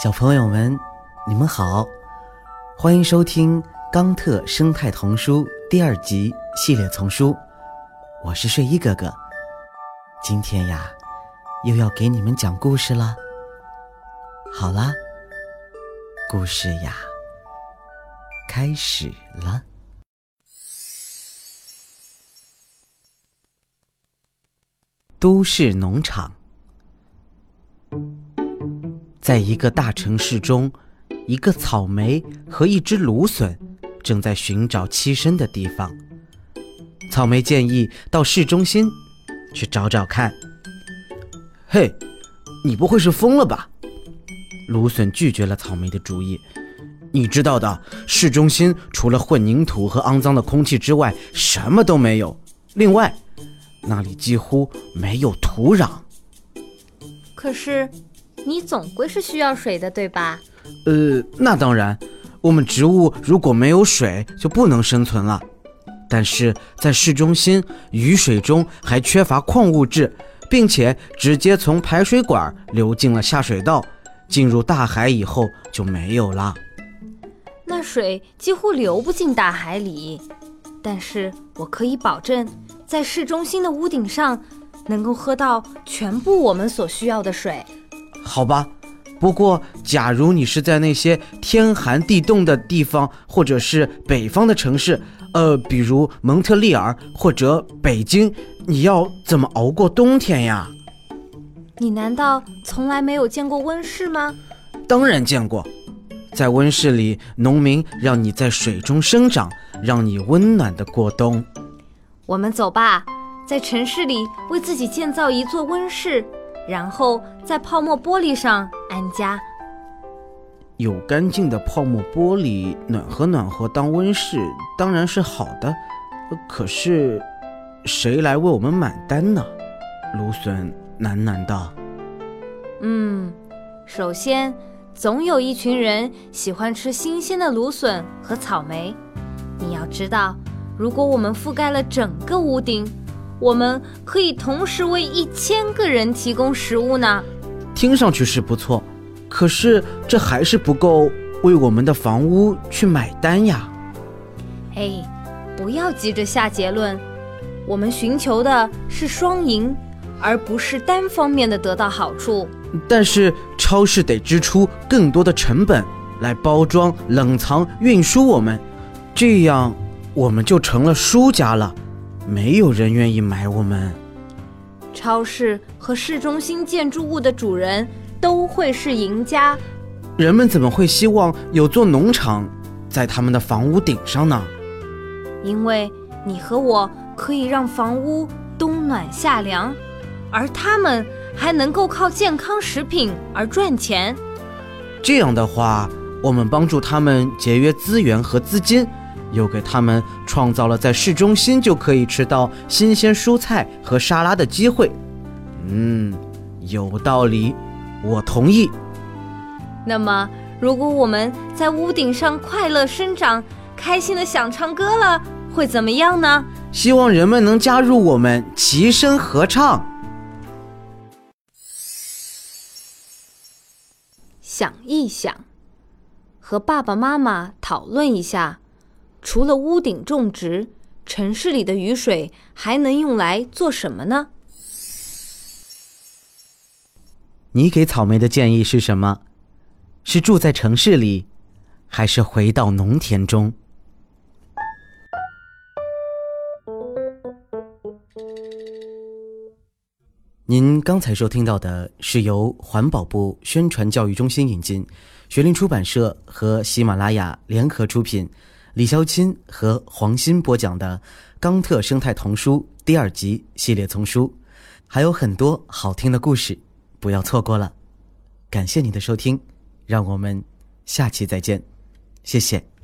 小朋友们，你们好，欢迎收听《冈特生态童书》第二集系列丛书。我是睡衣哥哥，今天呀，又要给你们讲故事了。好啦，故事呀，开始了。都市农场。在一个大城市中，一个草莓和一只芦笋正在寻找栖身的地方。草莓建议到市中心去找找看。嘿，你不会是疯了吧？芦笋拒绝了草莓的主意。你知道的，市中心除了混凝土和肮脏的空气之外，什么都没有。另外，那里几乎没有土壤。可是。你总归是需要水的，对吧？呃，那当然，我们植物如果没有水就不能生存了。但是在市中心，雨水中还缺乏矿物质，并且直接从排水管流进了下水道，进入大海以后就没有了。那水几乎流不进大海里，但是我可以保证，在市中心的屋顶上能够喝到全部我们所需要的水。好吧，不过假如你是在那些天寒地冻的地方，或者是北方的城市，呃，比如蒙特利尔或者北京，你要怎么熬过冬天呀？你难道从来没有见过温室吗？当然见过，在温室里，农民让你在水中生长，让你温暖的过冬。我们走吧，在城市里为自己建造一座温室。然后在泡沫玻璃上安家。有干净的泡沫玻璃，暖和暖和当温室当然是好的。可是，谁来为我们买单呢？芦笋喃喃道。嗯，首先，总有一群人喜欢吃新鲜的芦笋和草莓。你要知道，如果我们覆盖了整个屋顶。我们可以同时为一千个人提供食物呢。听上去是不错，可是这还是不够为我们的房屋去买单呀。哎，不要急着下结论。我们寻求的是双赢，而不是单方面的得到好处。但是超市得支出更多的成本来包装、冷藏、运输我们，这样我们就成了输家了。没有人愿意买我们。超市和市中心建筑物的主人都会是赢家。人们怎么会希望有座农场在他们的房屋顶上呢？因为你和我可以让房屋冬暖夏凉，而他们还能够靠健康食品而赚钱。这样的话，我们帮助他们节约资源和资金。又给他们创造了在市中心就可以吃到新鲜蔬菜和沙拉的机会。嗯，有道理，我同意。那么，如果我们在屋顶上快乐生长，开心的想唱歌了，会怎么样呢？希望人们能加入我们，齐声合唱。想一想，和爸爸妈妈讨论一下。除了屋顶种植，城市里的雨水还能用来做什么呢？你给草莓的建议是什么？是住在城市里，还是回到农田中？您刚才收听到的是由环保部宣传教育中心引进，学林出版社和喜马拉雅联合出品。李潇钦和黄鑫播讲的《冈特生态童书》第二集系列丛书，还有很多好听的故事，不要错过了。感谢你的收听，让我们下期再见，谢谢。